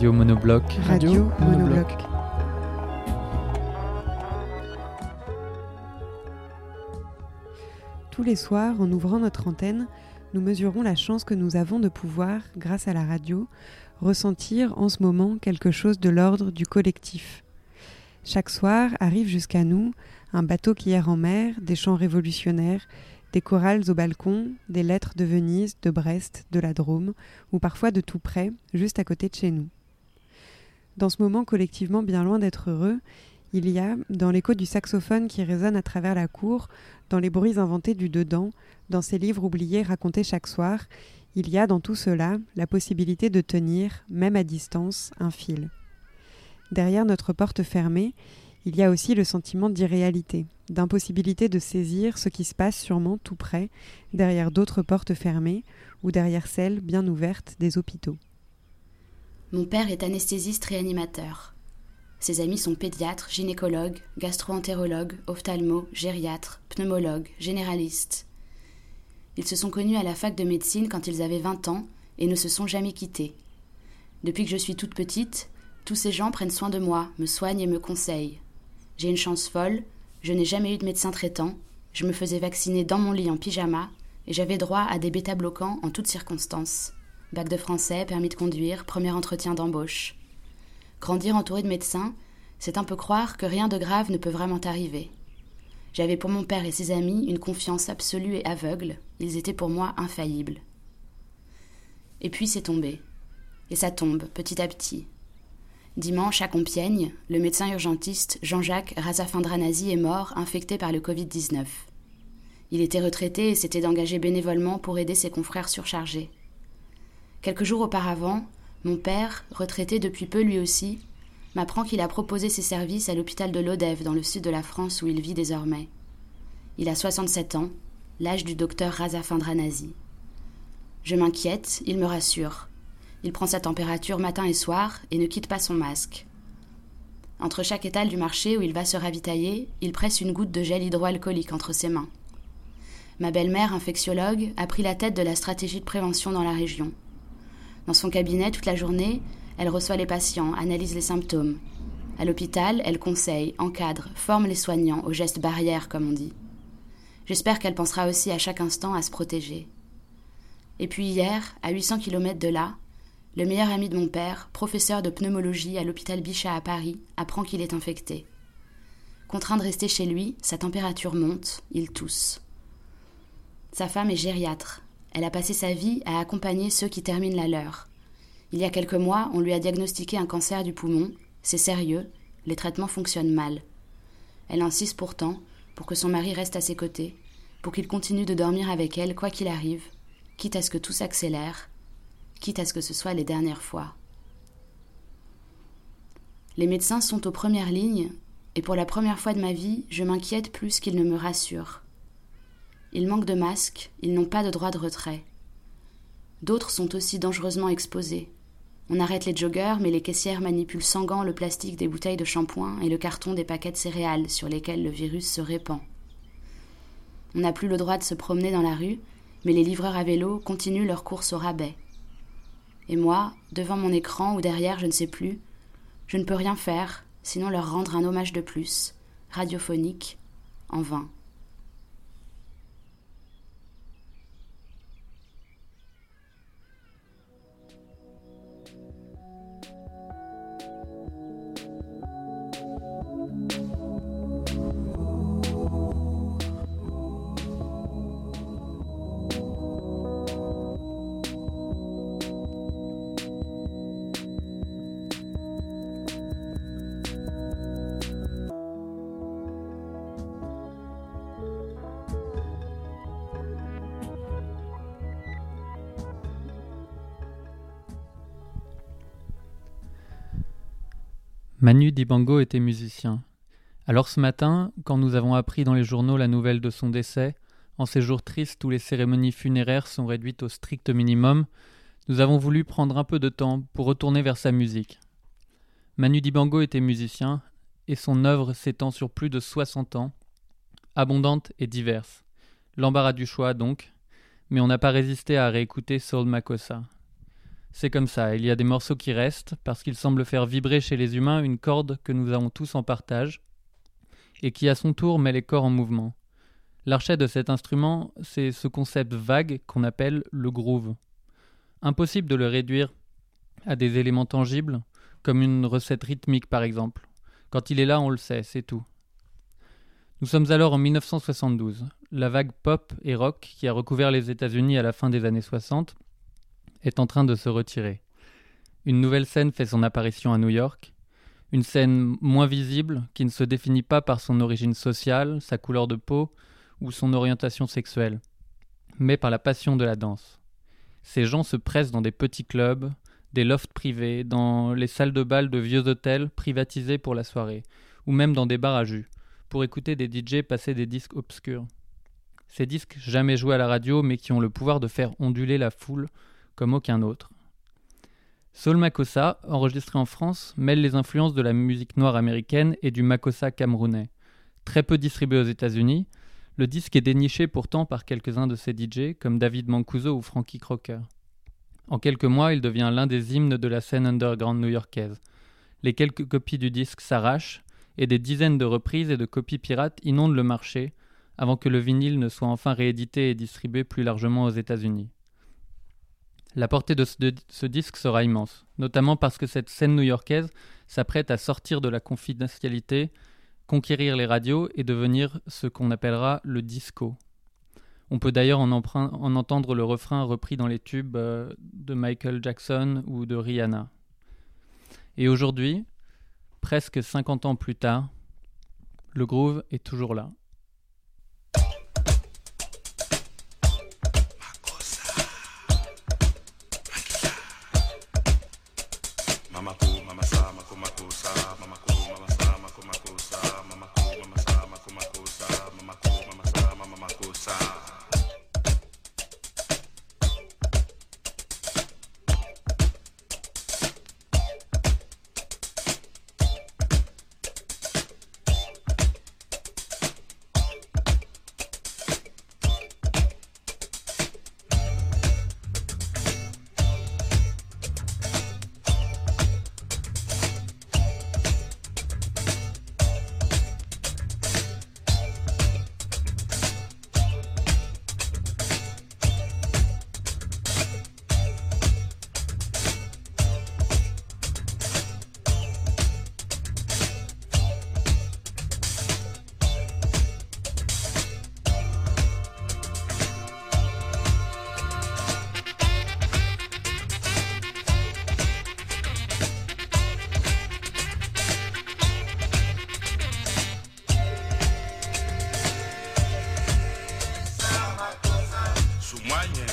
Radio Monobloc. Radio Monobloc. Tous les soirs, en ouvrant notre antenne, nous mesurons la chance que nous avons de pouvoir, grâce à la radio, ressentir en ce moment quelque chose de l'ordre du collectif. Chaque soir arrive jusqu'à nous un bateau qui erre en mer, des chants révolutionnaires, des chorales au balcon, des lettres de Venise, de Brest, de la Drôme, ou parfois de tout près, juste à côté de chez nous. Dans ce moment collectivement bien loin d'être heureux, il y a, dans l'écho du saxophone qui résonne à travers la cour, dans les bruits inventés du dedans, dans ces livres oubliés racontés chaque soir, il y a dans tout cela la possibilité de tenir, même à distance, un fil. Derrière notre porte fermée, il y a aussi le sentiment d'irréalité, d'impossibilité de saisir ce qui se passe sûrement tout près, derrière d'autres portes fermées ou derrière celles bien ouvertes des hôpitaux. Mon père est anesthésiste réanimateur. Ses amis sont pédiatres, gynécologues, gastro-entérologues, ophtalmo, gériatres, pneumologues, généralistes. Ils se sont connus à la fac de médecine quand ils avaient 20 ans et ne se sont jamais quittés. Depuis que je suis toute petite, tous ces gens prennent soin de moi, me soignent et me conseillent. J'ai une chance folle, je n'ai jamais eu de médecin traitant, je me faisais vacciner dans mon lit en pyjama et j'avais droit à des bêta-bloquants en toutes circonstances. Bac de français, permis de conduire, premier entretien d'embauche. Grandir entouré de médecins, c'est un peu croire que rien de grave ne peut vraiment arriver. J'avais pour mon père et ses amis une confiance absolue et aveugle, ils étaient pour moi infaillibles. Et puis c'est tombé. Et ça tombe, petit à petit. Dimanche, à Compiègne, le médecin urgentiste Jean-Jacques Razafindranasi est mort, infecté par le Covid-19. Il était retraité et s'était engagé bénévolement pour aider ses confrères surchargés. Quelques jours auparavant, mon père, retraité depuis peu lui aussi, m'apprend qu'il a proposé ses services à l'hôpital de Lodève dans le sud de la France où il vit désormais. Il a 67 ans, l'âge du docteur Razafindranasi. Je m'inquiète, il me rassure. Il prend sa température matin et soir et ne quitte pas son masque. Entre chaque étal du marché où il va se ravitailler, il presse une goutte de gel hydroalcoolique entre ses mains. Ma belle-mère, infectiologue, a pris la tête de la stratégie de prévention dans la région. Dans son cabinet, toute la journée, elle reçoit les patients, analyse les symptômes. À l'hôpital, elle conseille, encadre, forme les soignants aux gestes barrières, comme on dit. J'espère qu'elle pensera aussi à chaque instant à se protéger. Et puis hier, à 800 km de là, le meilleur ami de mon père, professeur de pneumologie à l'hôpital Bichat à Paris, apprend qu'il est infecté. Contraint de rester chez lui, sa température monte, il tousse. Sa femme est gériatre. Elle a passé sa vie à accompagner ceux qui terminent la leur. Il y a quelques mois, on lui a diagnostiqué un cancer du poumon. C'est sérieux, les traitements fonctionnent mal. Elle insiste pourtant pour que son mari reste à ses côtés, pour qu'il continue de dormir avec elle quoi qu'il arrive, quitte à ce que tout s'accélère, quitte à ce que ce soit les dernières fois. Les médecins sont aux premières lignes, et pour la première fois de ma vie, je m'inquiète plus qu'ils ne me rassurent. Ils manquent de masques, ils n'ont pas de droit de retrait. D'autres sont aussi dangereusement exposés. On arrête les joggeurs, mais les caissières manipulent sans gants le plastique des bouteilles de shampoing et le carton des paquets de céréales sur lesquels le virus se répand. On n'a plus le droit de se promener dans la rue, mais les livreurs à vélo continuent leur course au rabais. Et moi, devant mon écran ou derrière, je ne sais plus, je ne peux rien faire, sinon leur rendre un hommage de plus, radiophonique, en vain. Manu Dibango était musicien. Alors ce matin, quand nous avons appris dans les journaux la nouvelle de son décès, en ces jours tristes où les cérémonies funéraires sont réduites au strict minimum, nous avons voulu prendre un peu de temps pour retourner vers sa musique. Manu Dibango était musicien, et son œuvre s'étend sur plus de 60 ans, abondante et diverse. L'embarras du choix donc, mais on n'a pas résisté à réécouter Soul Makossa. C'est comme ça, il y a des morceaux qui restent, parce qu'ils semblent faire vibrer chez les humains une corde que nous avons tous en partage, et qui à son tour met les corps en mouvement. L'archet de cet instrument, c'est ce concept vague qu'on appelle le groove. Impossible de le réduire à des éléments tangibles, comme une recette rythmique par exemple. Quand il est là, on le sait, c'est tout. Nous sommes alors en 1972. La vague pop et rock qui a recouvert les États-Unis à la fin des années 60 est en train de se retirer. Une nouvelle scène fait son apparition à New York, une scène moins visible qui ne se définit pas par son origine sociale, sa couleur de peau ou son orientation sexuelle, mais par la passion de la danse. Ces gens se pressent dans des petits clubs, des lofts privés, dans les salles de bal de vieux hôtels privatisés pour la soirée, ou même dans des bars à jus, pour écouter des DJ passer des disques obscurs. Ces disques jamais joués à la radio mais qui ont le pouvoir de faire onduler la foule comme aucun autre. Soul Makossa, enregistré en France, mêle les influences de la musique noire américaine et du Makossa camerounais. Très peu distribué aux États-Unis, le disque est déniché pourtant par quelques-uns de ses DJ comme David Mancuso ou Frankie Crocker. En quelques mois, il devient l'un des hymnes de la scène underground new-yorkaise. Les quelques copies du disque s'arrachent et des dizaines de reprises et de copies pirates inondent le marché avant que le vinyle ne soit enfin réédité et distribué plus largement aux États-Unis. La portée de ce, disque sera immense, notamment parce que cette scène new-yorkaise s'apprête à sortir de la confidentialité, conquérir les radios et devenir ce qu'on appellera le disco. On peut d'ailleurs en, en, entendre le refrain repris dans les tubes euh, de Michael Jackson ou de Rihanna. Et aujourd'hui, presque 50 ans plus tard, le groove est toujours là. One.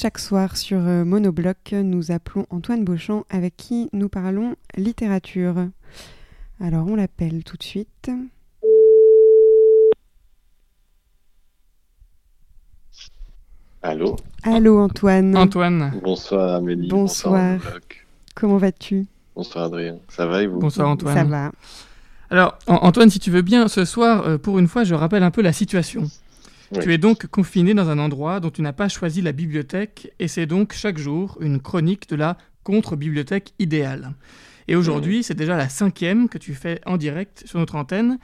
Chaque soir sur euh, Monobloc, nous appelons Antoine Beauchamp avec qui nous parlons littérature. Alors on l'appelle tout de suite. Allô? Allô Antoine. Antoine. Bonsoir Amélie. Bonsoir. Monobloc. Comment vas-tu? Bonsoir Adrien. Ça va et vous? Bonsoir Antoine. Ça va. Alors, An- Antoine, si tu veux bien, ce soir, euh, pour une fois, je rappelle un peu la situation. Oui. Tu es donc confiné dans un endroit dont tu n'as pas choisi la bibliothèque, et c'est donc chaque jour une chronique de la contre-bibliothèque idéale. Et aujourd'hui, c'est déjà la cinquième que tu fais en direct sur notre antenne.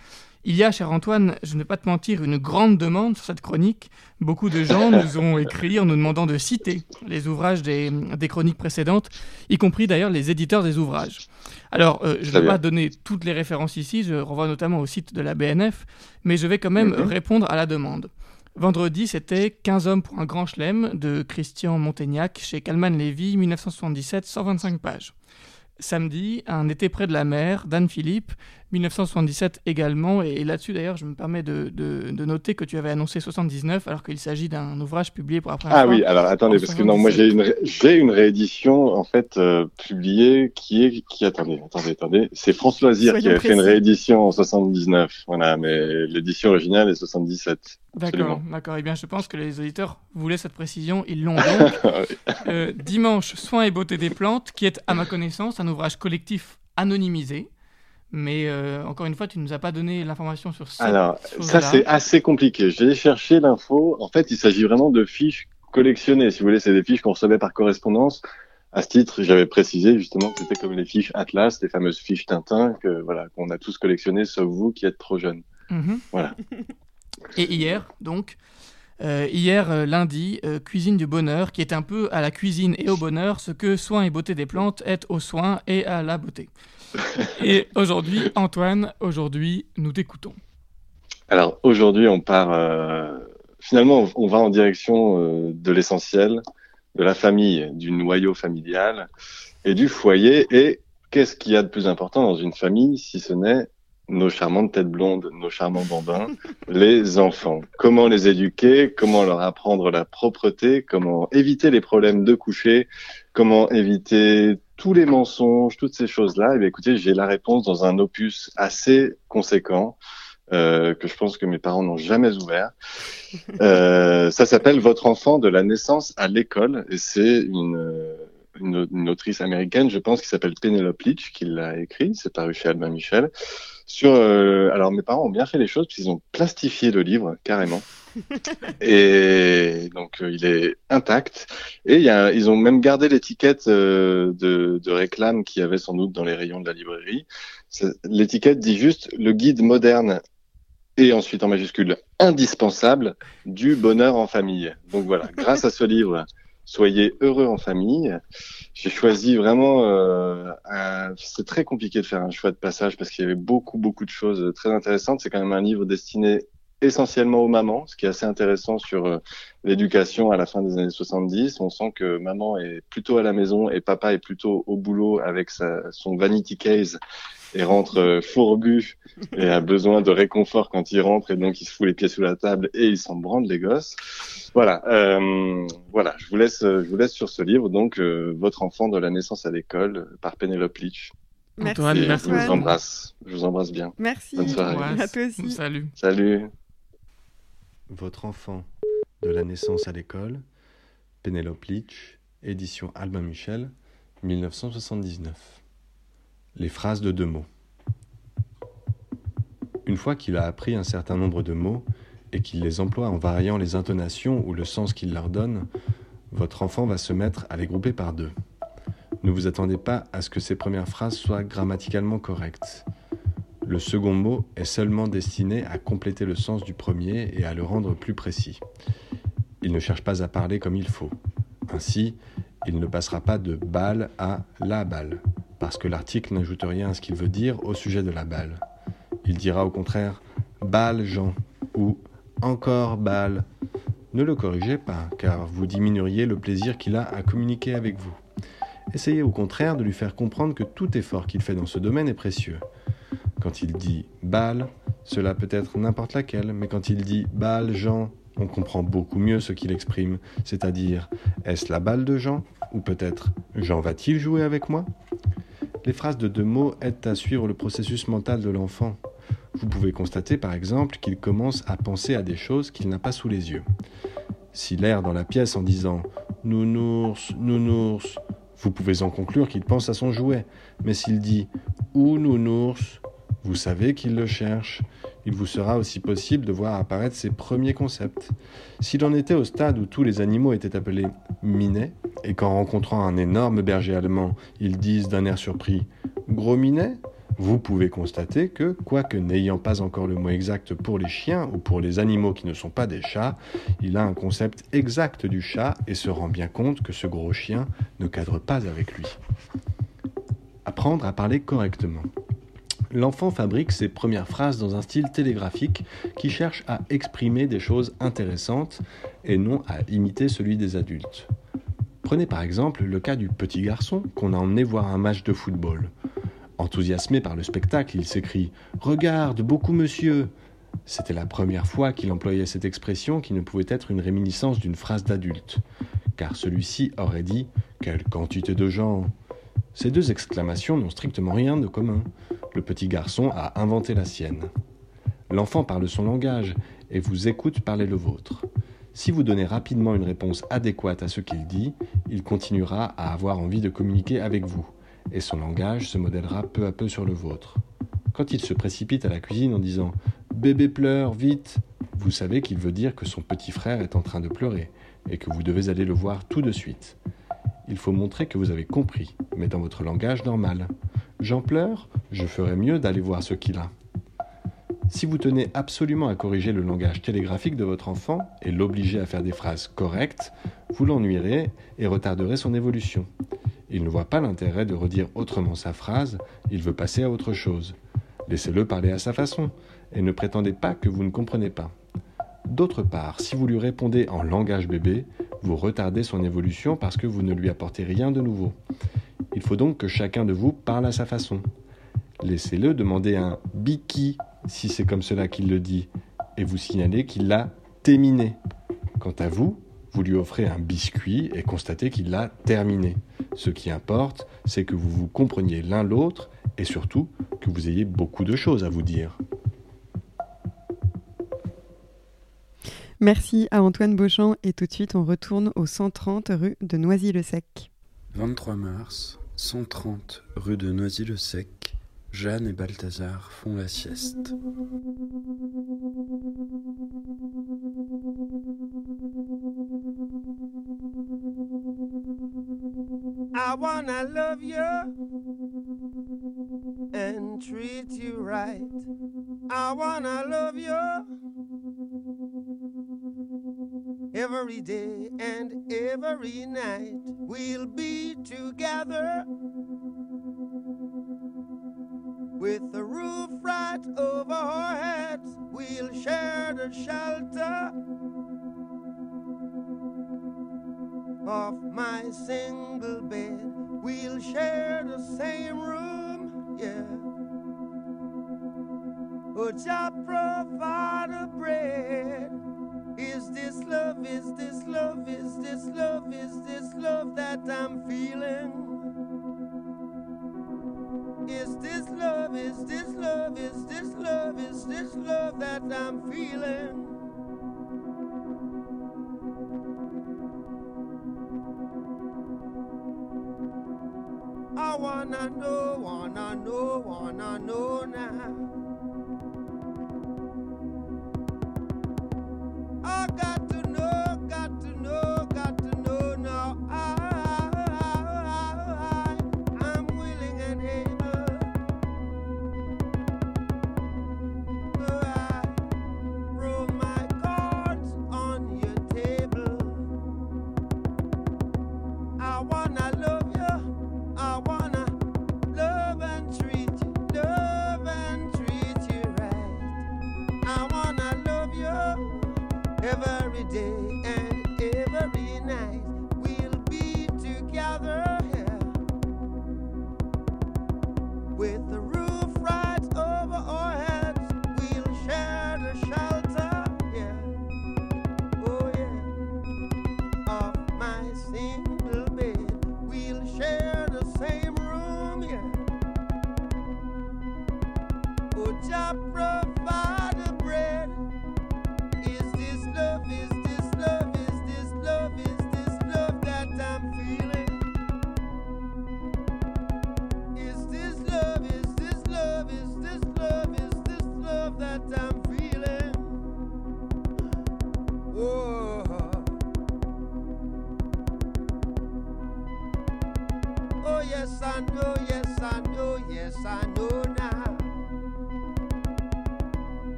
Il y a, cher Antoine, je ne vais pas te mentir, une grande demande sur cette chronique. Beaucoup de gens nous ont écrit en nous demandant de citer les ouvrages des, des chroniques précédentes, y compris d'ailleurs les éditeurs des ouvrages. Alors, euh, je ne vais bien. pas donner toutes les références ici, je renvoie notamment au site de la BNF, mais je vais quand même Mhm. répondre à la demande. Vendredi, c'était 15 hommes pour un grand chelem de Christian Montaignac chez Calman Lévy, 1977, 125 pages. Samedi, Un été près de la mer d'Anne Philippe, 1977 également. Et, là-dessus, d'ailleurs, je me permets de, de- de noter que tu avais annoncé 79, alors qu'il s'agit d'un ouvrage publié pour la première Ah fois. oui, alors attendez, en parce que non, moi j'ai une, ré- une réédition en fait euh, publiée qui est qui attendez, attendez, attendez, c'est France Loisir qui avait fait une réédition en 79, voilà, mais l'édition originale est 77. D'accord, d'accord. Eh bien, je pense que les auditeurs voulaient cette précision. Ils l'ont donc. Euh, dimanche, Soins et beauté des plantes, qui est, à ma connaissance, un ouvrage collectif anonymisé. Mais euh, encore une fois, tu ne nous as pas donné l'information sur ça. Alors, ça c'est assez compliqué. J'ai cherché l'info. En fait, il s'agit vraiment de fiches collectionnées. Si vous voulez, c'est des fiches qu'on recevait par correspondance. À ce titre, j'avais précisé justement que c'était comme les fiches Atlas, les fameuses fiches Tintin que voilà qu'on a tous collectionnées, sauf vous qui êtes trop jeunes. Mhm. Voilà. Et hier, donc, euh, hier euh, lundi, euh, Cuisine du bonheur, qui est un peu à la cuisine et au bonheur ce que Soins et beauté des plantes est aux soins et à la beauté. Et aujourd'hui, Antoine, aujourd'hui, nous t'écoutons. Alors aujourd'hui, on part. euh, Finalement, on- va en direction euh, de l'essentiel, de la famille, du noyau familial et du foyer. Et qu'est-ce qu'il y a de plus important dans une famille si ce n'est nos charmantes têtes blondes, nos charmants bambins, les enfants? Comment les éduquer, comment leur apprendre la propreté, comment éviter les problèmes de coucher, comment éviter tous les mensonges, toutes ces choses-là. Et bien, écoutez, j'ai la réponse dans un opus assez conséquent euh, que je pense que mes parents n'ont jamais ouvert. Euh, ça s'appelle Votre enfant de la naissance à l'école et c'est une, une, une autrice américaine, je pense, qui s'appelle Penelope Leach qui l'a écrit. C'est paru chez Albin Michel. Sur, euh, alors mes parents ont bien fait les choses puisqu'ils ont plastifié le livre carrément. et donc euh, il est intact. Et il y a, ils ont même gardé l'étiquette euh, de, de réclame qu'il y avait sans doute dans les rayons de la librairie. L'étiquette dit juste le guide moderne et ensuite en majuscule indispensable du bonheur en famille. Donc voilà, grâce à ce livre, soyez heureux en famille. J'ai choisi vraiment. Euh, C'est très compliqué de faire un choix de passage parce qu'il y avait beaucoup beaucoup de choses très intéressantes. C'est quand même un livre destiné essentiellement aux mamans, ce qui est assez intéressant sur euh, l'éducation à la fin des années 70. On sent que maman est plutôt à la maison et papa est plutôt au boulot avec sa, son vanity case et rentre euh, fourbu et a besoin de réconfort quand il rentre et donc il se fout les pieds sous la table et il s'en branle les gosses. Voilà, euh, voilà. Je vous laisse, je vous laisse sur ce livre donc euh, votre enfant de la naissance à l'école par Penelope Leach. Merci, Antoine, Et merci je vous embrasse, je vous embrasse bien. Merci. Bonne soirée. Ouais, À toi aussi. Salut. Salut. Votre enfant de la naissance à l'école, Pénélope Leach, édition Albin Michel, 1979. Les phrases de deux mots. Une fois qu'il a appris un certain nombre de mots et qu'il les emploie en variant les intonations ou le sens qu'il leur donne, votre enfant va se mettre à les grouper par deux. Ne vous attendez pas à ce que ces premières phrases soient grammaticalement correctes. Le second mot est seulement destiné à compléter le sens du premier et à le rendre plus précis. Il ne cherche pas à parler comme il faut. Ainsi, il ne passera pas de balle à la balle, parce que l'article n'ajoute rien à ce qu'il veut dire au sujet de la balle. Il dira au contraire balle Jean ou encore balle. Ne le corrigez pas, car vous diminueriez le plaisir qu'il a à communiquer avec vous. Essayez au contraire de lui faire comprendre que tout effort qu'il fait dans ce domaine est précieux. Quand il dit balle, cela peut être n'importe laquelle, mais quand il dit balle Jean on comprend beaucoup mieux ce qu'il exprime, c'est-à-dire est-ce la balle de Jean ou peut-être Jean va-t-il jouer avec moi? Les phrases de deux mots aident à suivre le processus mental de l'enfant. Vous pouvez constater par exemple qu'il commence à penser à des choses qu'il n'a pas sous les yeux. S'il erre dans la pièce en disant Nounours, nounours, vous pouvez en conclure qu'il pense à son jouet. Mais s'il dit Où nounours vous savez qu'il le cherche. Il vous sera aussi possible de voir apparaître ses premiers concepts. S'il en était au stade où tous les animaux étaient appelés minets, et qu'en rencontrant un énorme berger allemand, ils disent d'un air surpris Gros minet vous pouvez constater que, quoique n'ayant pas encore le mot exact pour les chiens ou pour les animaux qui ne sont pas des chats, il a un concept exact du chat et se rend bien compte que ce gros chien ne cadre pas avec lui. Apprendre à parler correctement. L'enfant fabrique ses premières phrases dans un style télégraphique qui cherche à exprimer des choses intéressantes et non à imiter celui des adultes. Prenez par exemple le cas du petit garçon qu'on a emmené voir un match de football. Enthousiasmé par le spectacle, il s'écrie ⁇ Regarde, beaucoup monsieur !⁇ C'était la première fois qu'il employait cette expression qui ne pouvait être une réminiscence d'une phrase d'adulte, car celui-ci aurait dit ⁇ Quelle quantité de gens !⁇ Ces deux exclamations n'ont strictement rien de commun. Le petit garçon a inventé la sienne. L'enfant parle son langage et vous écoute parler le vôtre. Si vous donnez rapidement une réponse adéquate à ce qu'il dit, il continuera à avoir envie de communiquer avec vous et son langage se modèlera peu à peu sur le vôtre. Quand il se précipite à la cuisine en disant Bébé pleure, vite vous savez qu'il veut dire que son petit frère est en train de pleurer et que vous devez aller le voir tout de suite. Il faut montrer que vous avez compris, mais dans votre langage normal. J'en pleure, je ferais mieux d'aller voir ce qu'il a. Si vous tenez absolument à corriger le langage télégraphique de votre enfant et l'obliger à faire des phrases correctes, vous l'ennuierez et retarderez son évolution. Il ne voit pas l'intérêt de redire autrement sa phrase, il veut passer à autre chose. Laissez-le parler à sa façon, et ne prétendez pas que vous ne comprenez pas. D'autre part, si vous lui répondez en langage bébé, vous retardez son évolution parce que vous ne lui apportez rien de nouveau. Il faut donc que chacun de vous parle à sa façon. Laissez-le demander un biki si c'est comme cela qu'il le dit, et vous signalez qu'il l'a terminé. Quant à vous, vous lui offrez un biscuit et constatez qu'il l'a terminé. Ce qui importe, c'est que vous vous compreniez l'un l'autre et surtout que vous ayez beaucoup de choses à vous dire. Merci à Antoine Beauchamp et tout de suite on retourne au 130 rue de Noisy-le-Sec. 23 mars, 130 rue de Noisy-le-Sec, Jeanne et Balthazar font la sieste. I wanna love you and treat you right. I wanna love you every day and every night. We'll be together with the roof right over our heads. We'll share the shelter of my single bed. We'll share the same room, yeah. Would ya provide a bread? Is this love, is this love, is this love, is this love that I'm feeling? Is this love, is this love, is this love, is this love that I'm feeling? I wanna know, wanna know, wanna know now. I got to know, got every day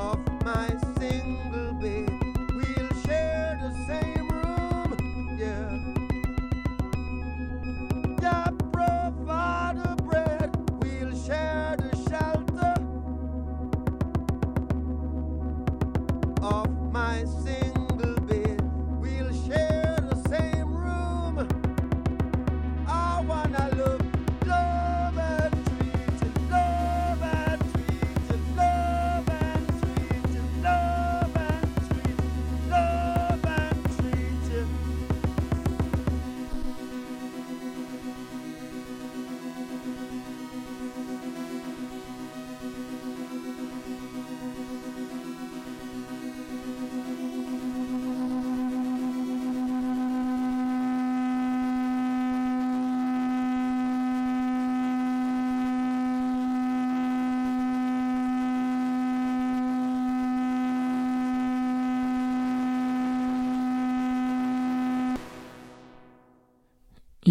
of my single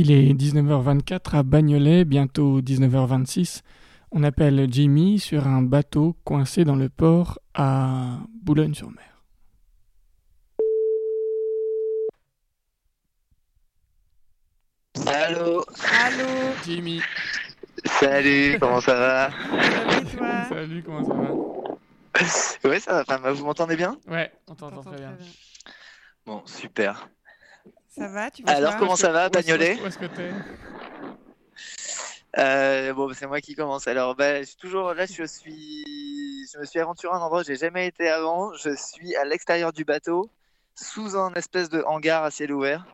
Il est 19h24 à Bagnolet, bientôt 19h26. On appelle Jimmy sur un bateau coincé dans le port à Boulogne-sur-Mer. Allô Allô Jimmy. Salut, comment ça va? Salut toi Salut, comment ça va? Ouais, ça va, enfin, vous m'entendez bien? Ouais, on t'entend très bien. Bon, super. Ça va tu fais Alors, comment ça va, Bagnolet Où est-ce que t'es Euh, bon, c'est moi qui commence. Alors, bah, je suis toujours là, je suis, je me suis aventuré à un endroit où j'ai jamais été avant. Je suis à l'extérieur du bateau, sous un espèce de hangar à ciel ouvert.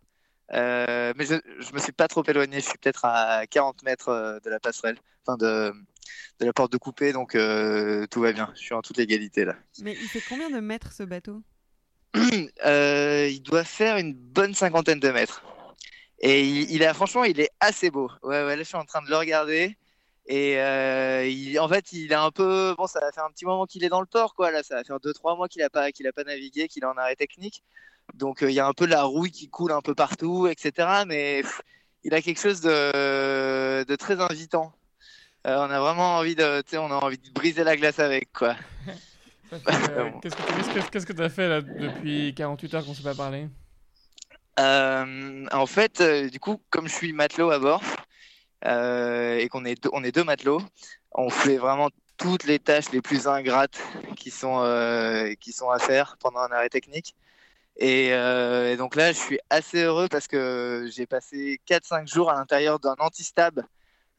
Euh, mais je, je me suis pas trop éloigné. Je suis peut-être à 40 mètres euh, de la passerelle, enfin de, de la porte de coupée, donc euh, tout va bien. Je suis en toute légalité là. Mais il fait combien de mètres ce bateau? Euh, il doit faire une bonne cinquantaine de mètres. Et il, il a, franchement, il est assez beau. Ouais, ouais, là, je suis en train de le regarder. Et euh, en fait, il est un peu. Bon, ça va faire un petit moment qu'il est dans le port, quoi. Là, ça va faire 2-3 mois qu'il n'a pas, qu'il a pas navigué, qu'il est en arrêt technique. Donc, euh, il y a un peu la rouille qui coule un peu partout, etc. Mais il a quelque chose de, de très invitant. On a vraiment envie de, on a envie de briser la glace avec, quoi. Euh, Qu'est-ce que que t'as fait là depuis 48 heures qu'on s'est pas parlé? Euh, en fait, euh, du coup, comme je suis matelot à bord euh, et qu'on est on est deux matelots, on fait vraiment toutes les tâches les plus ingrates qui sont euh, qui sont à faire pendant un arrêt technique. Et, euh, et donc là, je suis assez heureux parce que j'ai passé 4-5 jours à l'intérieur d'un antistab.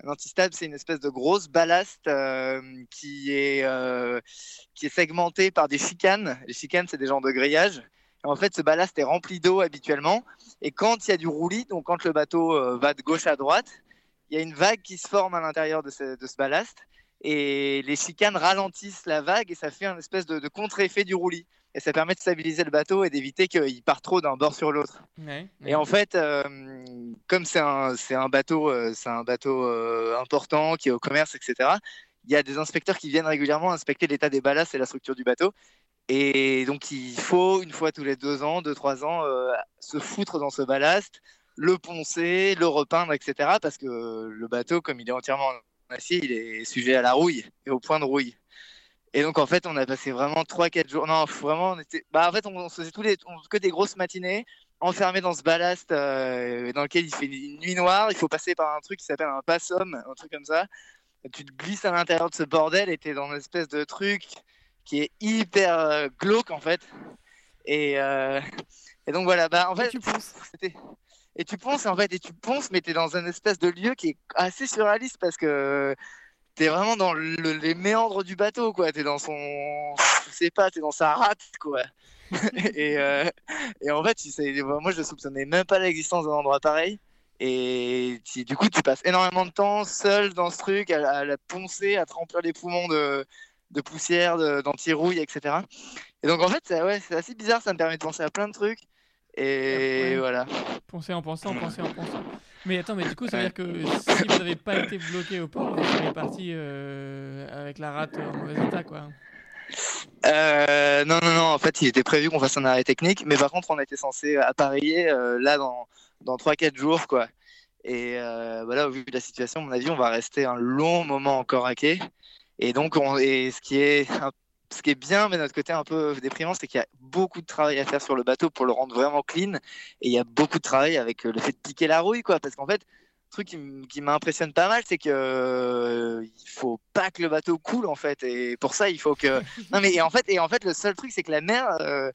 Un antistab, c'est une espèce de grosse ballast euh, qui est euh, qui est segmentée par des chicanes. Les chicanes, c'est des genres de grillage. Et en fait, ce ballast est rempli d'eau habituellement. Et quand il y a du roulis, donc quand le bateau euh, va de gauche à droite, il y a une vague qui se forme à l'intérieur de ce, de ce ballast. Et les chicanes ralentissent la vague et ça fait un espèce de contre-effet du roulis. Et ça permet de stabiliser le bateau et d'éviter qu'il parte trop d'un bord sur l'autre. Ouais. Et en fait, euh, comme c'est un, bateau, euh, c'est un bateau euh, important qui est au commerce, etc. Il y a des inspecteurs qui viennent régulièrement inspecter l'état des ballasts et la structure du bateau. Et donc, il faut, une fois tous les deux ans, deux, trois ans, euh, se foutre dans ce ballast, le poncer, le repeindre, etc. Parce que le bateau, comme il est entièrement en acier, il est sujet à la rouille et au point de rouille. Et donc, en fait, on a passé vraiment 3-4 jours. Non, vraiment, on était. Bah, en fait, on, on se faisait tous les... on- que des grosses matinées, enfermés dans ce ballast euh, dans lequel il fait une nuit noire. Il faut passer par un truc qui s'appelle un passum, un truc comme ça. Tu te glisses à l'intérieur de ce bordel et t'es dans une espèce de truc qui est hyper euh, glauque, en fait. Et, euh, et donc voilà, bah en fait, tu penses. Et tu penses en fait, et tu penses, mais t'es dans un espèce de lieu qui est assez surréaliste parce que t'es vraiment dans le- les méandres du bateau, quoi. T'es dans son, je sais pas, t'es dans sa rate, quoi. et, euh, et en fait, moi je soupçonnais même pas l'existence d'un endroit pareil. Et du coup, tu passes énormément de temps seul dans ce truc, à, la poncer, à te remplir les poumons de, de poussière, d'anti-rouille, etc. Et donc en fait, ouais, c'est assez bizarre, ça me permet de penser à plein de trucs. Et Ouais. voilà. Penser en pensant, penser en pensant. Mais attends, mais du coup, ça veut dire que si vous n'avez pas été bloqué au port, vous seriez parti euh, avec la rate en mauvais état, quoi. Euh, non, non, non, en fait, il était prévu qu'on fasse un arrêt technique, mais par contre, on était censé appareiller euh, là dans, dans 3-4 jours, quoi. Et euh, voilà, au vu de la situation, à mon avis, on va rester un long moment encore à quai. Et donc, on, et ce qui est un- ce qui est bien, mais notre côté un peu déprimant, c'est qu'il y a beaucoup de travail à faire sur le bateau pour le rendre vraiment clean. Et il y a beaucoup de travail avec euh, le fait de piquer la rouille, quoi. Parce qu'en fait, le truc qui, m'impressionne pas mal, c'est que euh, il faut pas que le bateau coule, en fait. Et pour ça, il faut que. Non, mais et en fait, et en fait, le seul truc, c'est que la mer, euh,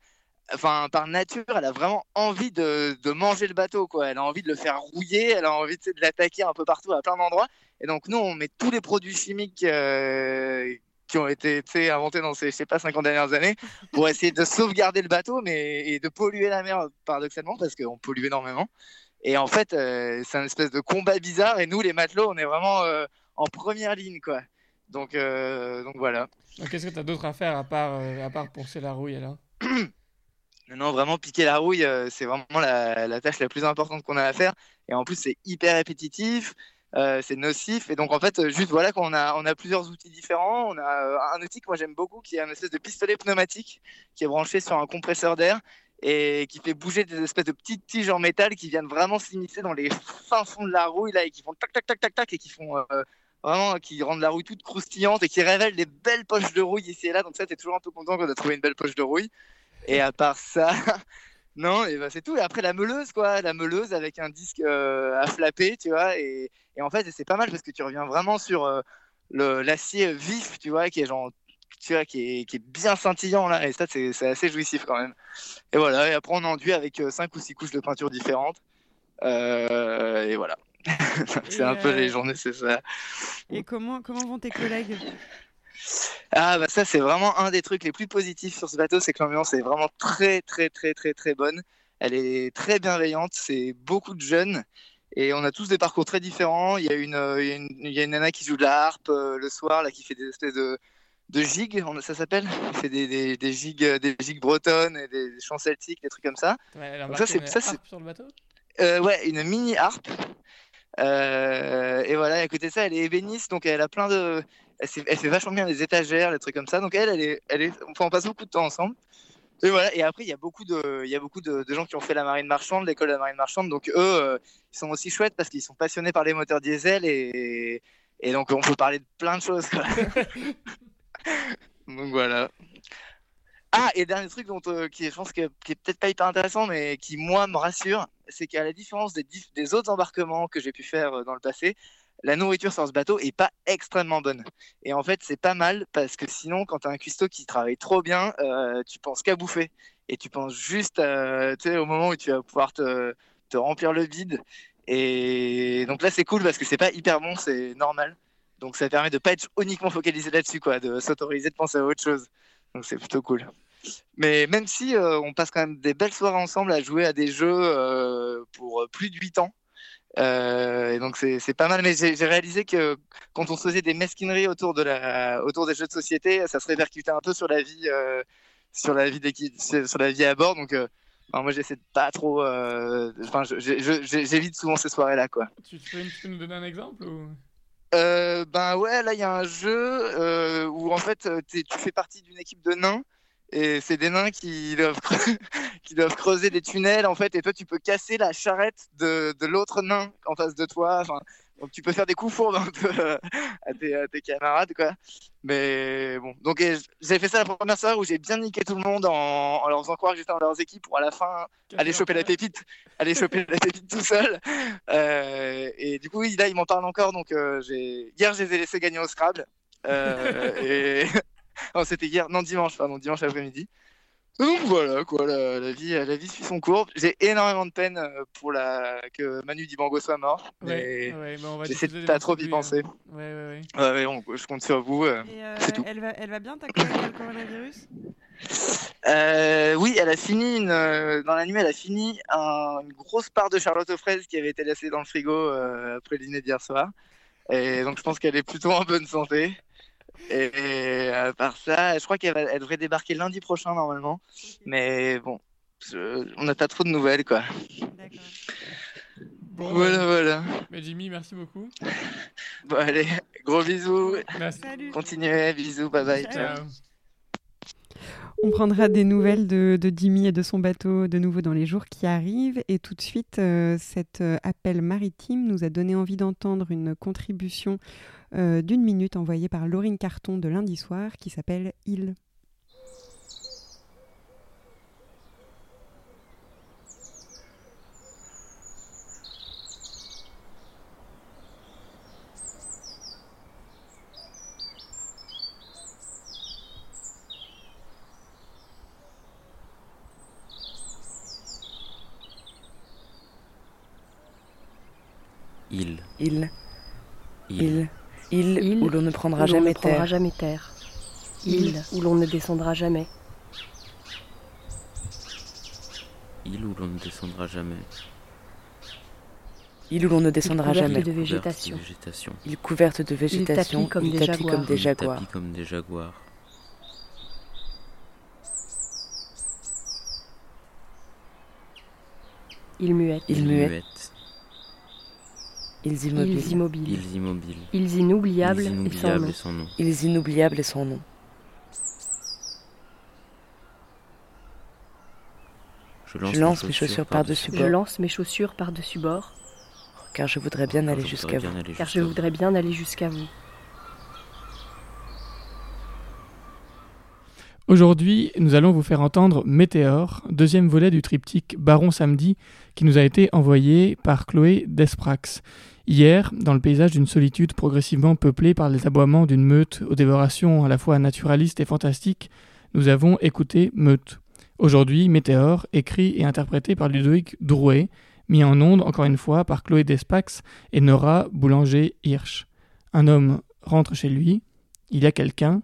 enfin, par nature, elle a vraiment envie de, de manger le bateau, quoi. Elle a envie de le faire rouiller, elle a envie de l'attaquer un peu partout, à plein d'endroits. Et donc, nous, on met tous les produits chimiques euh, qui ont été inventés dans ces, je sais pas, 50 dernières années pour essayer de sauvegarder le bateau mais, et de polluer la mer, paradoxalement, parce qu'on pollue énormément. Et en fait, euh, c'est un espèce de combat bizarre. Et nous, les matelots, on est vraiment euh, en première ligne, quoi. Donc, euh, donc voilà. Qu'est-ce que tu as d'autre à faire à part, à part poncer la rouille, alors? Non, vraiment piquer la rouille, c'est vraiment la, la tâche la plus importante qu'on a à faire. Et en plus, c'est hyper répétitif, euh, c'est nocif. Et donc, en fait, euh, juste voilà qu'on a, on a plusieurs outils différents. On a euh, un outil que moi j'aime beaucoup, qui est un espèce de pistolet pneumatique qui est branché sur un compresseur d'air et qui fait bouger des espèces de petites tiges en métal qui viennent vraiment s'immiscer dans les fins fonds de la rouille là et qui font tac tac tac tac tac et qui font vraiment qui rendent la rouille toute croustillante et qui révèlent des belles poches de rouille ici et là. Donc ça, t'es toujours un peu content quand t'as trouvé une belle poche de rouille. Et à part ça, non, et ben c'est tout. Et après la meuleuse, quoi, la meuleuse avec un disque euh, à flapper, tu vois. Et, et en fait, c'est pas mal parce que tu reviens vraiment sur euh, le l'acier vif, tu vois, qui est genre, tu vois, qui est, qui est bien scintillant là. Et ça, c'est c'est assez jouissif quand même. Et voilà. Et après, on enduit avec 5 ou 6 couches de peinture différentes. Euh, et voilà. c'est Et, un peu euh, les journées, c'est ça. Et comment, comment vont tes collègues? Ah bah ça c'est vraiment un des trucs les plus positifs sur ce bateau, c'est que l'ambiance est vraiment très très très très très bonne. Elle est très bienveillante, c'est beaucoup de jeunes et on a tous des parcours très différents. Il y a une, euh, il y a une, il y a une nana qui joue de la harpe euh, le soir là, qui fait des espèces de de gigs, on- ça s'appelle? Elle fait des, des, des gigs euh, des bretonnes et des, des chants celtiques, des trucs comme ça. Ouais, Elle a Donc ça c'est une ça c'est harpe sur le bateau? Euh, ouais, une mini harpe. Euh, et voilà, à côté de ça, elle est ébéniste, donc elle a plein de. Elle, sait- elle fait vachement bien les étagères, les trucs comme ça. Donc elle, elle est, elle est, enfin, on passe beaucoup de temps ensemble. Et voilà. Et après, il y a beaucoup de, il y a beaucoup de, de gens qui ont fait la marine marchande, l'école de la marine marchande. Donc eux, euh, ils sont aussi chouettes parce qu'ils sont passionnés par les moteurs diesel et, et donc on peut parler de plein de choses. quoi. donc voilà. Ah, et dernier truc dont, euh, qui, je pense que, qui est peut-être pas hyper intéressant, mais qui, moi, me rassure, c'est qu'à la différence des, dif- des autres embarquements que j'ai pu faire euh, dans le passé, la nourriture sur ce bateau est pas extrêmement bonne. Et en fait, c'est pas mal parce que sinon, quand tu un cuistot qui travaille trop bien, euh, tu penses qu'à bouffer. Et tu penses juste euh, au moment où tu vas pouvoir te, remplir le bide. Et donc là, c'est cool parce que c'est pas hyper bon, c'est normal. Donc ça permet de pas être uniquement focalisé là-dessus, quoi, de s'autoriser de penser à autre chose. Donc c'est plutôt cool. Mais même si euh, on passe quand même des belles soirées ensemble à jouer à des jeux pour plus de 8 ans. Euh, et donc c'est pas mal, mais j'ai réalisé que quand on faisait des mesquineries autour de la autour des jeux de société, ça se répercutait un peu sur la vie euh, sur la vie sur la vie à bord. Donc euh, moi j'essaie de pas trop, enfin j'évite souvent ces soirées là quoi. tu, peux, tu peux nous donner un exemple ou... Ben ouais, là il y a un jeu où en fait tu fais partie d'une équipe de nains et c'est des nains qui doivent, qui doivent creuser des tunnels en fait et toi tu peux casser la charrette de, de l'autre nain en face de toi. Enfin, donc tu peux faire des coups fourbes un peu euh, à tes, à tes camarades quoi. Mais bon, donc j'ai fait ça la première soirée où j'ai bien niqué tout le monde en, en leur faisant croire que j'étais dans leurs équipes pour à la fin aller choper la pépite, aller choper la pépite tout seul. Euh, et du coup, là, il m'en parle encore. Donc, euh, hier, je les ai laissés gagner au Scrabble. Euh, et... non, c'était hier, non, dimanche, pardon, dimanche après-midi. Donc voilà, quoi, la, la vie, la vie suit son cours. J'ai énormément de peine euh, pour la... que Manu Dibango soit mort. Ouais, mais ouais, mais on va j'essaie de pas trop y lui, hein. penser. Ouais, ouais, ouais. Ouais, ouais, on- je compte sur vous. euh, euh, tout. elle, va, elle va bien, ta le coronavirus? Euh, oui, elle a fini une, euh, dans la nuit, elle a fini un- une grosse part de Charlotte aux fraises qui avait été laissée dans le frigo euh, après le dîner d'hier soir. Et donc je pense qu'elle est plutôt en bonne santé. Et, et à part ça, je crois qu'elle elle devrait débarquer lundi prochain normalement. Mais bon, je- on n'a pas trop de nouvelles quoi. Bon, Voilà, voilà. Mais Jimmy, merci beaucoup. Bon, allez, gros bisous. Merci. Continuez, bisous, bye bye. ciao. On prendra des nouvelles de, de Jimmy et de son bateau de nouveau dans les jours qui arrivent. Et tout de suite, euh, cet euh, appel maritime nous a donné envie d'entendre une contribution euh, d'une minute envoyée par Laurine Carton de lundi soir qui s'appelle Il. Il. Il. Il. Il. Il, où l'on ne prendra jamais ne prendra terre. jamais terre. Île où l'on ne descendra jamais. Il où l'on ne descendra jamais. Il où l'on ne descendra jamais. de Couverte végétation. végétation. Il couverte de végétation. tapis comme il des tapis jaguars. comme des Il jaguars. tapis comme des jaguars. Île muette. Il muette. Ils immobiles. Îles inoubliables, et sans inoubliables nom. et sans nom. Ils inoubliables et sans nom. Je Je lance mes chaussures par-dessus bord, lance mes chaussures par-dessus bord, car je voudrais bien aller jusqu'à vous. car je vous. voudrais bien aller jusqu'à vous. Aujourd'hui, nous allons vous faire entendre Météore, deuxième volet du triptyque Baron Samedi, qui nous a été envoyé par Chloé Desprax. Hier, dans le paysage d'une solitude progressivement peuplée par les aboiements d'une meute aux dévorations à la fois naturalistes et fantastiques, nous avons écouté Meute. Aujourd'hui, Météore, écrit et interprété par Ludovic Drouet, mis en onde encore une fois par Chloé Despax et Nora Boulanger-Hirsch. Un homme rentre chez lui, il y a quelqu'un,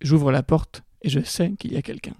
j'ouvre la porte et je sais qu'il y a quelqu'un.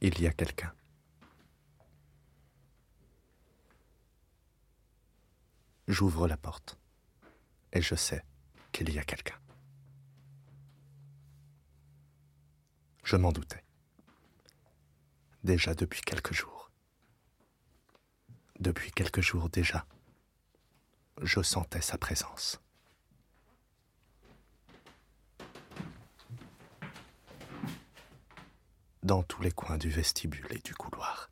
Il y a quelqu'un. J'ouvre la porte et je sais qu'il y a quelqu'un. Je m'en doutais. Déjà depuis quelques jours. Depuis quelques jours déjà, je sentais sa présence. Dans tous les coins du vestibule et du couloir.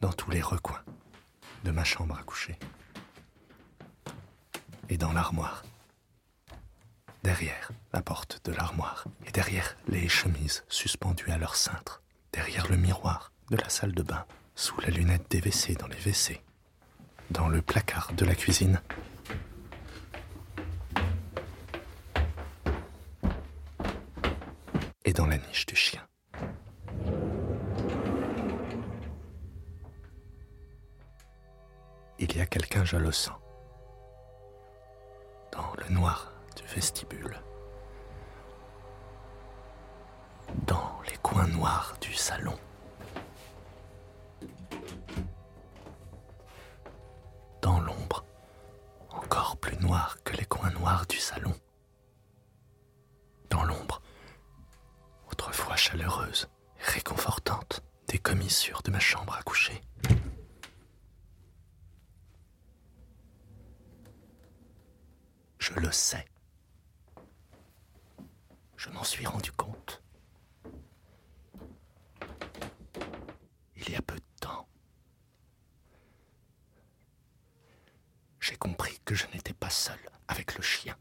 Dans tous les recoins de ma chambre à coucher. Et dans l'armoire. Derrière la porte de l'armoire et derrière les chemises suspendues à leur cintre, derrière le miroir de la salle de bain, sous la lunette des WC dans les WC, dans le placard de la cuisine. Du chien. Il y a quelqu'un, je le sens. Dans le noir du vestibule. Dans les coins noirs du salon. Dans l'ombre encore plus noir que les coins noirs du salon. Dans l'ombre, chaleureuse réconfortante, des commissures de ma chambre à coucher. Je le sais. Je m'en suis rendu compte. Il y a peu de temps. J'ai compris que je n'étais pas seul avec le chien.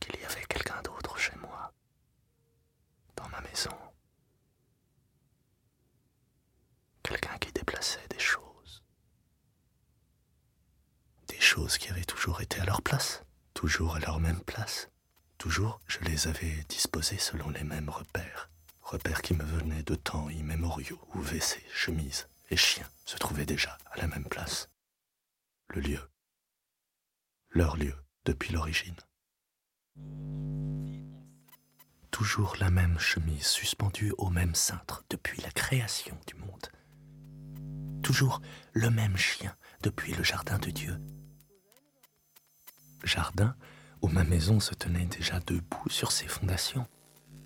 qu'il y avait quelqu'un d'autre chez moi, dans ma maison. Quelqu'un qui déplaçait des choses. Des choses qui avaient toujours été à leur place, toujours à leur même place. Toujours, je les avais disposées selon les mêmes repères. Repères qui me venaient de temps immémoriaux, où WC, chemise et chien se trouvaient déjà à la même place. Le lieu. Leur lieu depuis l'origine. Toujours la même chemise suspendue au même cintre depuis la création du monde. Toujours le même chien depuis le jardin de Dieu. Jardin où ma maison se tenait déjà debout sur ses fondations,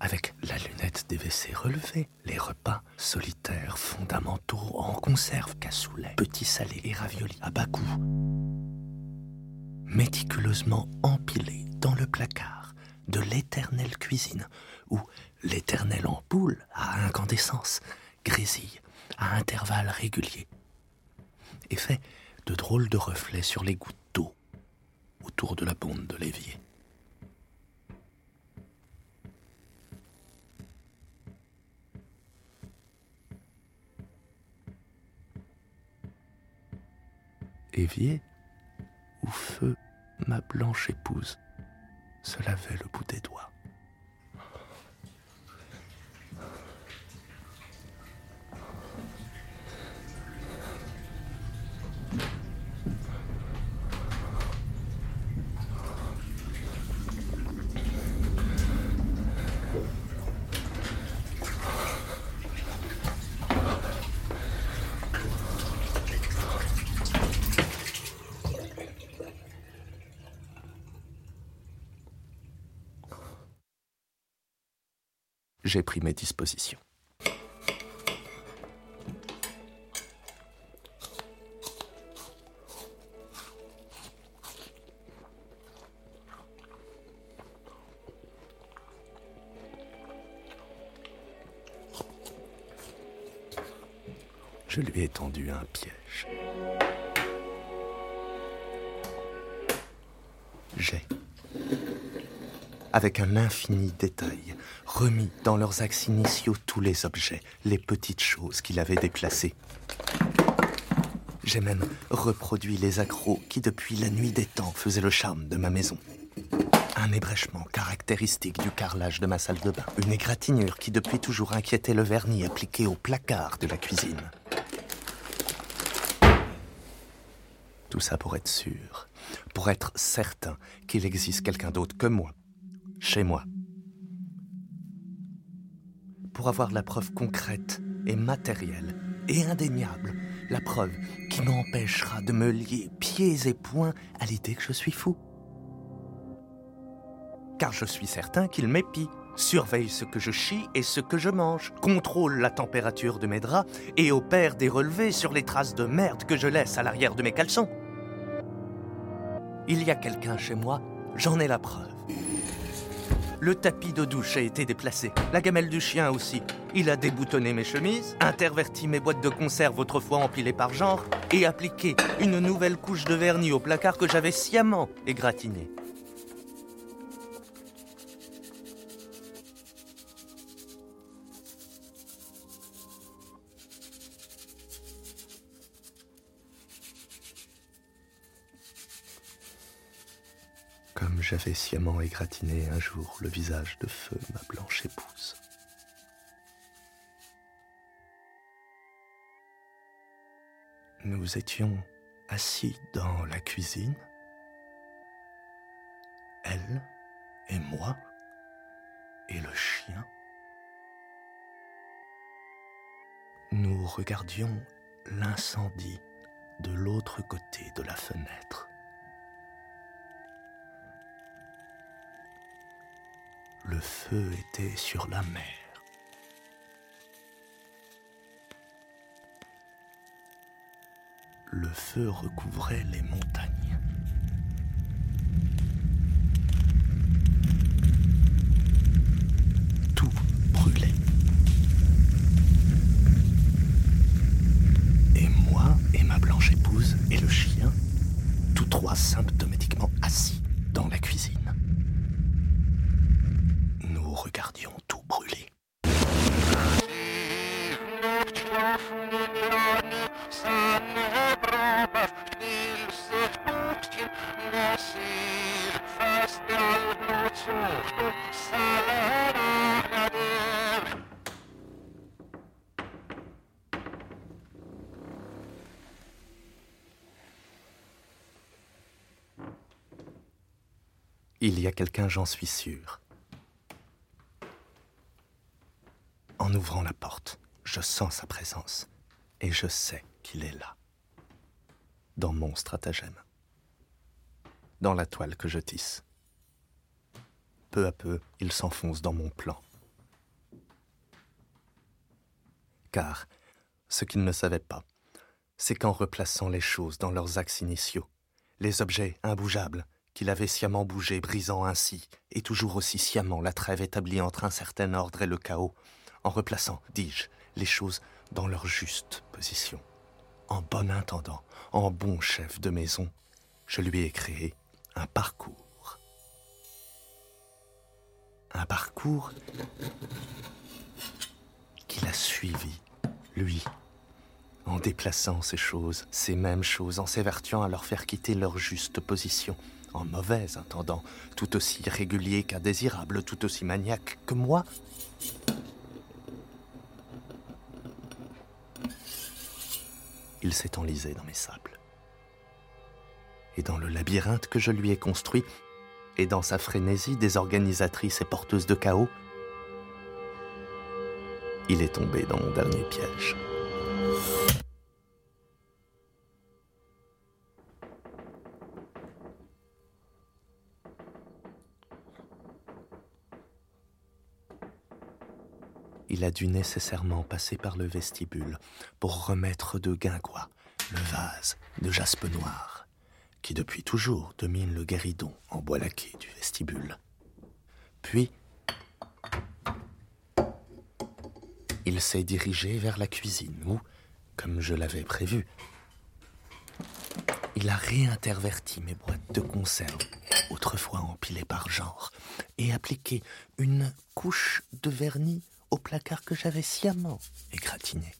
avec la lunette des WC relevée, les repas solitaires, fondamentaux, en conserve, cassoulet, petits salés et raviolis à bas coût, méticuleusement empilés dans le placard de l'éternelle cuisine, où l'éternelle ampoule à incandescence grésille à intervalles réguliers et fait de drôles de reflets sur les gouttes d'eau autour de la bonde de l'évier. Évier où feu ma blanche épouse se lavait le bout des doigts. J'ai pris mes dispositions. Je lui ai tendu un piège. J'ai, avec un infini détail, remis dans leurs axes initiaux tous les objets, les petites choses qu'il avait déplacées. J'ai même reproduit les accros qui, depuis la nuit des temps, faisaient le charme de ma maison. Un ébrèchement caractéristique du carrelage de ma salle de bain. Une égratignure qui depuis toujours inquiétait le vernis appliqué au placard de la cuisine. Tout ça pour être sûr, pour être certain qu'il existe quelqu'un d'autre que moi, chez moi. Pour avoir la preuve concrète et matérielle et indéniable, la preuve qui m'empêchera de me lier pieds et poings à l'idée que je suis fou. Car je suis certain qu'il m'épie, surveille ce que je chie et ce que je mange, contrôle la température de mes draps et opère des relevés sur les traces de merde que je laisse à l'arrière de mes caleçons. Il y a quelqu'un chez moi, j'en ai la preuve. Le tapis de douche a été déplacé, la gamelle du chien aussi. Il a déboutonné mes chemises, interverti mes boîtes de conserve autrefois empilées par genre, et appliqué une nouvelle couche de vernis au placard que j'avais sciemment égratigné. Comme j'avais sciemment égratigné un jour le visage de feu ma blanche épouse. Nous étions assis dans la cuisine, elle et moi, et le chien. Nous regardions l'incendie de l'autre côté de la fenêtre. Le feu était sur la mer. Le feu recouvrait les montagnes. Il y a quelqu'un, j'en suis sûr. En ouvrant la porte, je sens sa présence et je sais qu'il est là. Dans mon stratagème. Dans la toile que je tisse. Peu à peu, il s'enfonce dans mon plan. Car, ce qu'il ne savait pas, c'est qu'en replaçant les choses dans leurs axes initiaux, les objets imbougeables, qu'il avait sciemment bougés, brisant ainsi, et toujours aussi sciemment la trêve établie entre un certain ordre et le chaos, en replaçant, dis-je, les choses dans leur juste position. En bon intendant, en bon chef de maison, je lui ai créé un parcours. Un parcours qu'il a suivi, lui, en déplaçant ces choses, ces mêmes choses, en s'évertuant à leur faire quitter leur juste position, en mauvais intendant, tout aussi régulier qu'indésirable, tout aussi maniaque que moi. Il s'est enlisé dans mes sables. Et dans le labyrinthe que je lui ai construit, et dans sa frénésie désorganisatrice et porteuse de chaos, il est tombé dans mon dernier piège. A dû nécessairement passer par le vestibule pour remettre de guingois le vase de jaspe noir qui depuis toujours domine le guéridon en bois laqué du vestibule. Puis, il s'est dirigé vers la cuisine où, comme je l'avais prévu, il a réinterverti mes boîtes de conserve, autrefois empilées par genre, et appliqué une couche de vernis au placard que j'avais sciemment égratigné.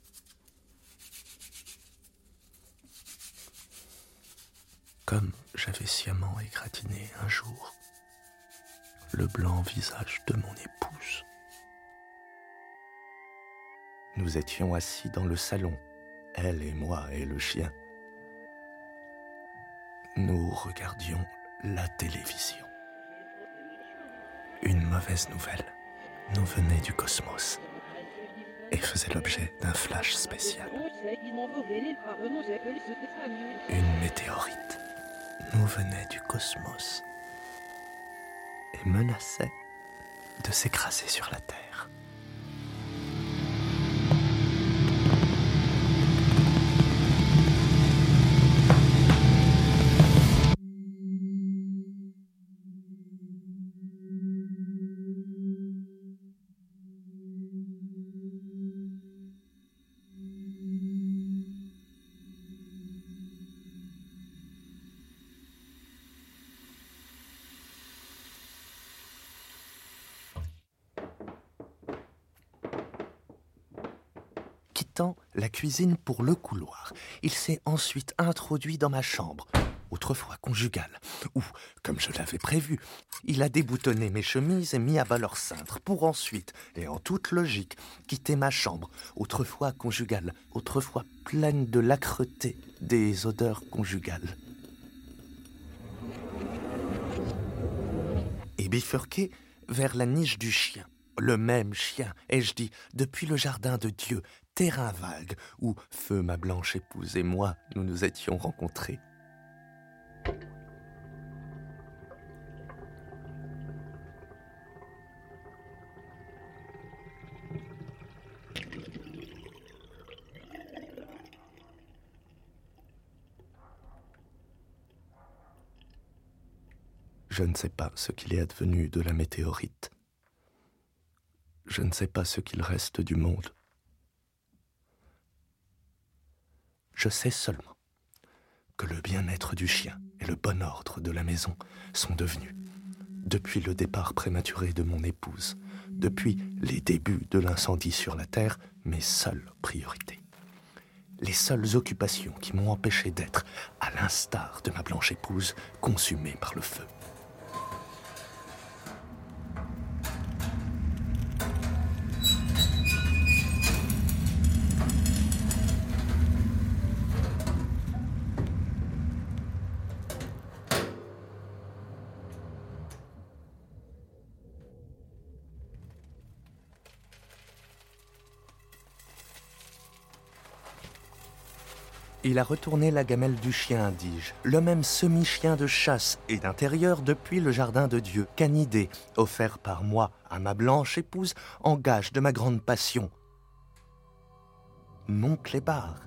Comme j'avais sciemment égratigné un jour le blanc visage de mon épouse. Nous étions assis dans le salon, elle et moi et le chien. Nous regardions la télévision. Une mauvaise nouvelle nous venait du cosmos et faisait l'objet d'un flash spécial. Une météorite nous venait du cosmos et menaçait de s'écraser sur la Terre. La cuisine pour le couloir, il s'est ensuite introduit dans ma chambre, autrefois conjugale, où, comme je l'avais prévu, Il a déboutonné mes chemises et mis à bas leur cintre, pour ensuite, et en toute logique, quitter ma chambre, autrefois conjugale, autrefois pleine de l'âcreté des odeurs conjugales. Et bifurquer vers la niche du chien, le même chien, ai-je dit, depuis le jardin de Dieu, terrain vague, où feu ma blanche épouse et moi nous nous étions rencontrés. Je ne sais pas ce qu'il est advenu de la météorite. Je ne sais pas ce qu'il reste du monde. Je sais seulement que le bien-être du chien et le bon ordre de la maison sont devenus, depuis le départ prématuré de mon épouse, depuis les débuts de l'incendie sur la Terre, mes seules priorités. Les seules occupations qui m'ont empêché d'être, à l'instar de ma blanche épouse, consumée par le feu. Il a retourné la gamelle du chien, dis-je, le même semi-chien de chasse et d'intérieur depuis le jardin de Dieu, canidé, offert par moi à ma blanche épouse en gage de ma grande passion. Mon clébard.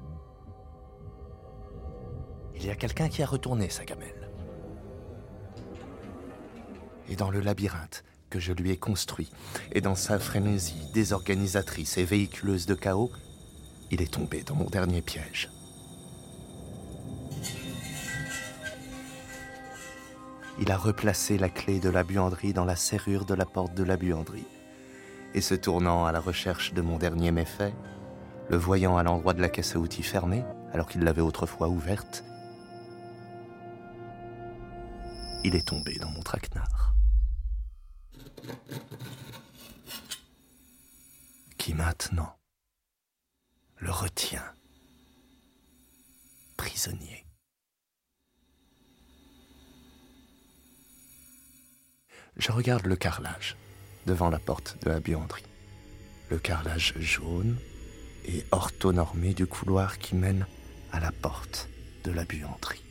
Il y a quelqu'un qui a retourné sa gamelle. Et dans le labyrinthe que je lui ai construit, et dans sa frénésie désorganisatrice et véhiculeuse de chaos, il est tombé dans mon dernier piège. Il a replacé la clé de la buanderie dans la serrure de la porte de la buanderie. Et se tournant à la recherche de mon dernier méfait, le voyant à l'endroit de la caisse à outils fermée, alors qu'il l'avait autrefois ouverte, il est tombé dans mon traquenard. Qui maintenant le retient prisonnier? Je regarde le carrelage devant la porte de la buanderie. Le carrelage jaune et orthonormé du couloir qui mène à la porte de la buanderie.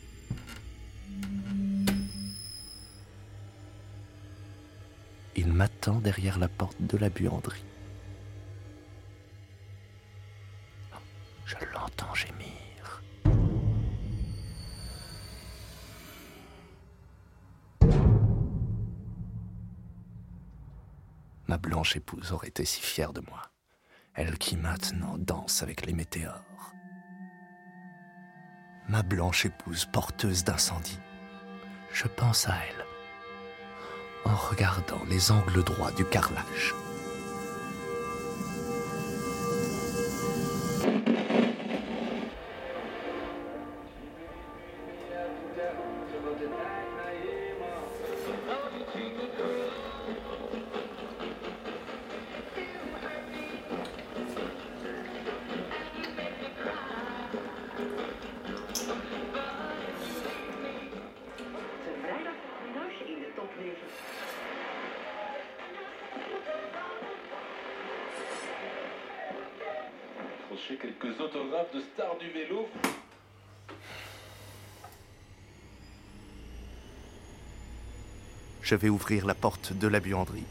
Il m'attend derrière la porte de la buanderie. Épouse aurait été si fière de moi. Elle qui maintenant danse avec les météores. Ma blanche épouse porteuse d'incendie. Je pense à elle en regardant les angles droits du carrelage. Je vais ouvrir la porte de la buanderie.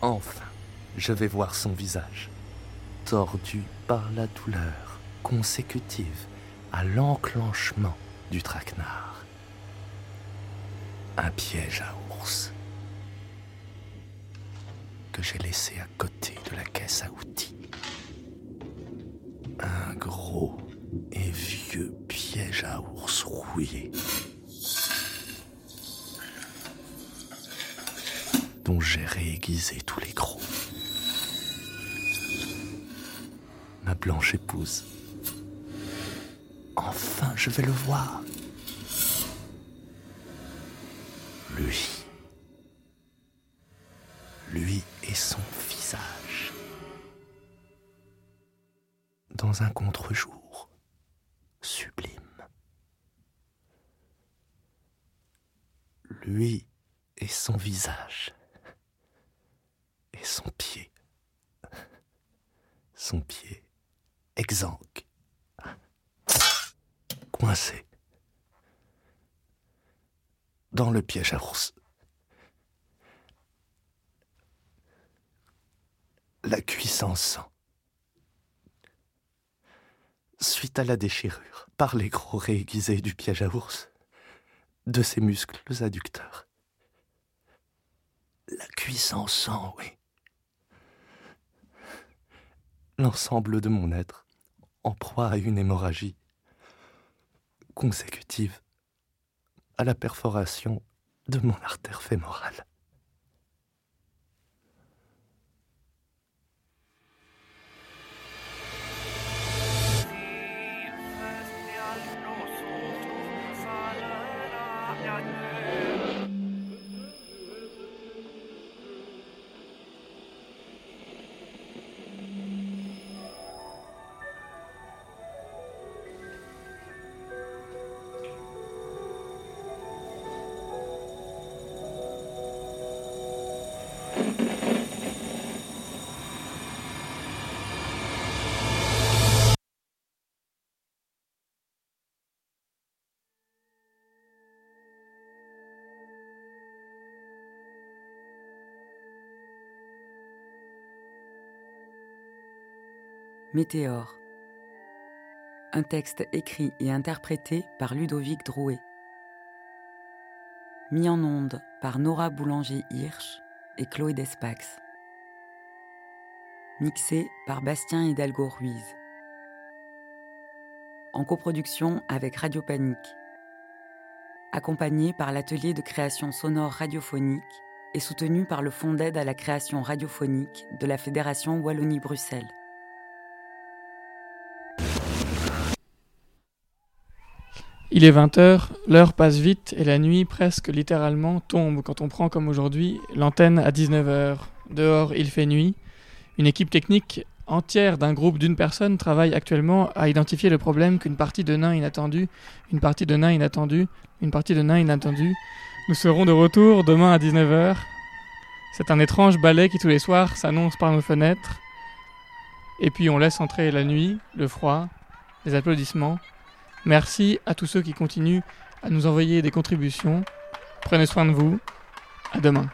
Enfin, je vais voir son visage, tordu par la douleur consécutive à l'enclenchement du traquenard. Un piège à ours que j'ai laissé à côté de la caisse à outils. Un gros et vieux piège à ours rouillé. dont j'ai réaiguisé tous les crocs. Ma blanche épouse. Enfin, je vais le voir. Lui. Lui et son visage. Dans un contre le piège à ours. La sang. Suite à la déchirure par les gros réaiguisés du piège à ours de ses muscles adducteurs. La cuisse en sang, oui. L'ensemble de mon être en proie à une hémorragie consécutive à la perforation de mon artère fémorale. Météore. Un texte écrit et interprété par Ludovic Drouet. Mis en onde par Nora Boulanger-Hirsch et Chloé Despax. Mixé par Bastien Hidalgo Ruiz. En coproduction avec Radio Panique. Accompagné par l'atelier de création sonore radiophonique et soutenu par le Fonds d'aide à la création radiophonique de la Fédération Wallonie-Bruxelles. Il est 20h, l'heure passe vite et la nuit presque littéralement tombe quand on prend comme aujourd'hui l'antenne à 19h. Dehors, il fait nuit. Une équipe technique entière d'un groupe d'une personne travaille actuellement à identifier le problème qu'une partie de nains inattendus, une partie de nains inattendus, une partie de nains inattendus. Nous serons de retour demain à 19h. C'est un étrange ballet qui tous les soirs s'annonce par nos fenêtres. Et puis on laisse entrer la nuit, le froid, les applaudissements. Merci à tous ceux qui continuent à nous envoyer des contributions. Prenez soin de vous. À demain.